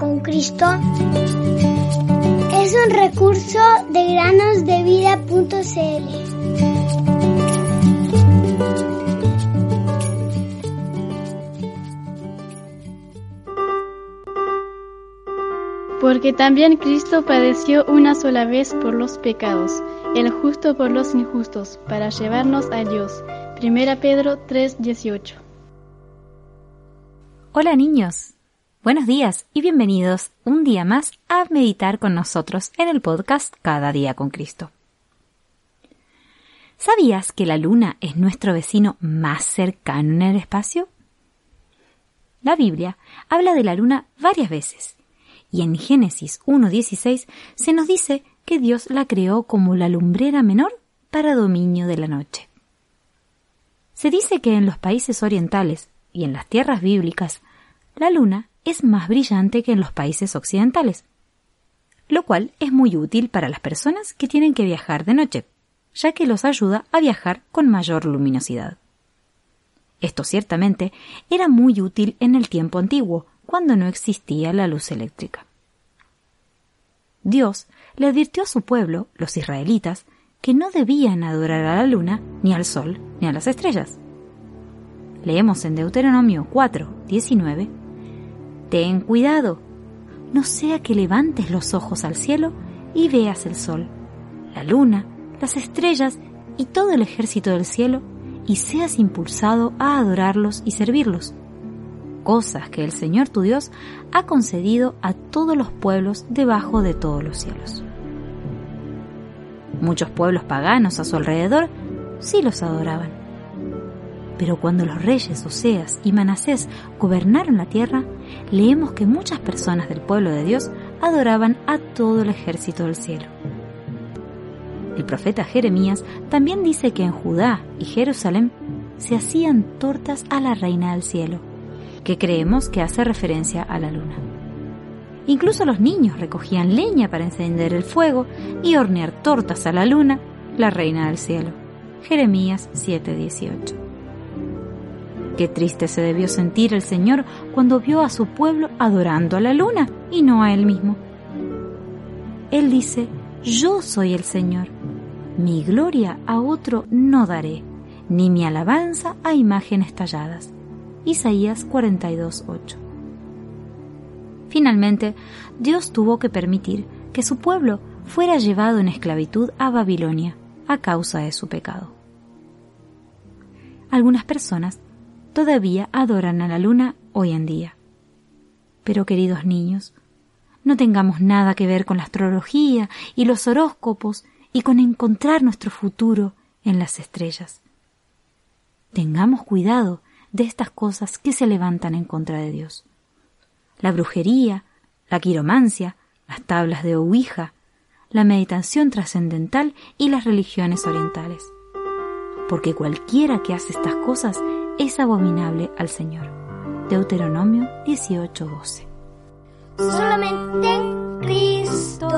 con Cristo es un recurso de granosdevida.cl. Porque también Cristo padeció una sola vez por los pecados, el justo por los injustos, para llevarnos a Dios. Primera Pedro 3:18. Hola niños, buenos días y bienvenidos un día más a meditar con nosotros en el podcast Cada día con Cristo. ¿Sabías que la Luna es nuestro vecino más cercano en el espacio? La Biblia habla de la Luna varias veces y en Génesis 1.16 se nos dice que Dios la creó como la lumbrera menor para dominio de la noche. Se dice que en los países orientales y en las tierras bíblicas, la luna es más brillante que en los países occidentales, lo cual es muy útil para las personas que tienen que viajar de noche, ya que los ayuda a viajar con mayor luminosidad. Esto ciertamente era muy útil en el tiempo antiguo, cuando no existía la luz eléctrica. Dios le advirtió a su pueblo, los israelitas, que no debían adorar a la luna, ni al sol, ni a las estrellas. Leemos en Deuteronomio 4, 19, Ten cuidado, no sea que levantes los ojos al cielo y veas el sol, la luna, las estrellas y todo el ejército del cielo, y seas impulsado a adorarlos y servirlos cosas que el Señor tu Dios ha concedido a todos los pueblos debajo de todos los cielos. Muchos pueblos paganos a su alrededor sí los adoraban. Pero cuando los reyes Oseas y Manasés gobernaron la tierra, leemos que muchas personas del pueblo de Dios adoraban a todo el ejército del cielo. El profeta Jeremías también dice que en Judá y Jerusalén se hacían tortas a la reina del cielo que creemos que hace referencia a la luna. Incluso los niños recogían leña para encender el fuego y hornear tortas a la luna, la reina del cielo. Jeremías 7:18. Qué triste se debió sentir el Señor cuando vio a su pueblo adorando a la luna y no a él mismo. Él dice, yo soy el Señor, mi gloria a otro no daré, ni mi alabanza a imágenes talladas. Isaías 42.8. Finalmente, Dios tuvo que permitir que su pueblo fuera llevado en esclavitud a Babilonia a causa de su pecado. Algunas personas todavía adoran a la luna hoy en día. Pero queridos niños, no tengamos nada que ver con la astrología y los horóscopos y con encontrar nuestro futuro en las estrellas. Tengamos cuidado de estas cosas que se levantan en contra de Dios. La brujería, la quiromancia, las tablas de Ouija, la meditación trascendental y las religiones orientales. Porque cualquiera que hace estas cosas es abominable al Señor. Deuteronomio 18:12. Solamente en Cristo,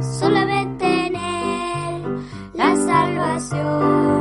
solamente en Él, la salvación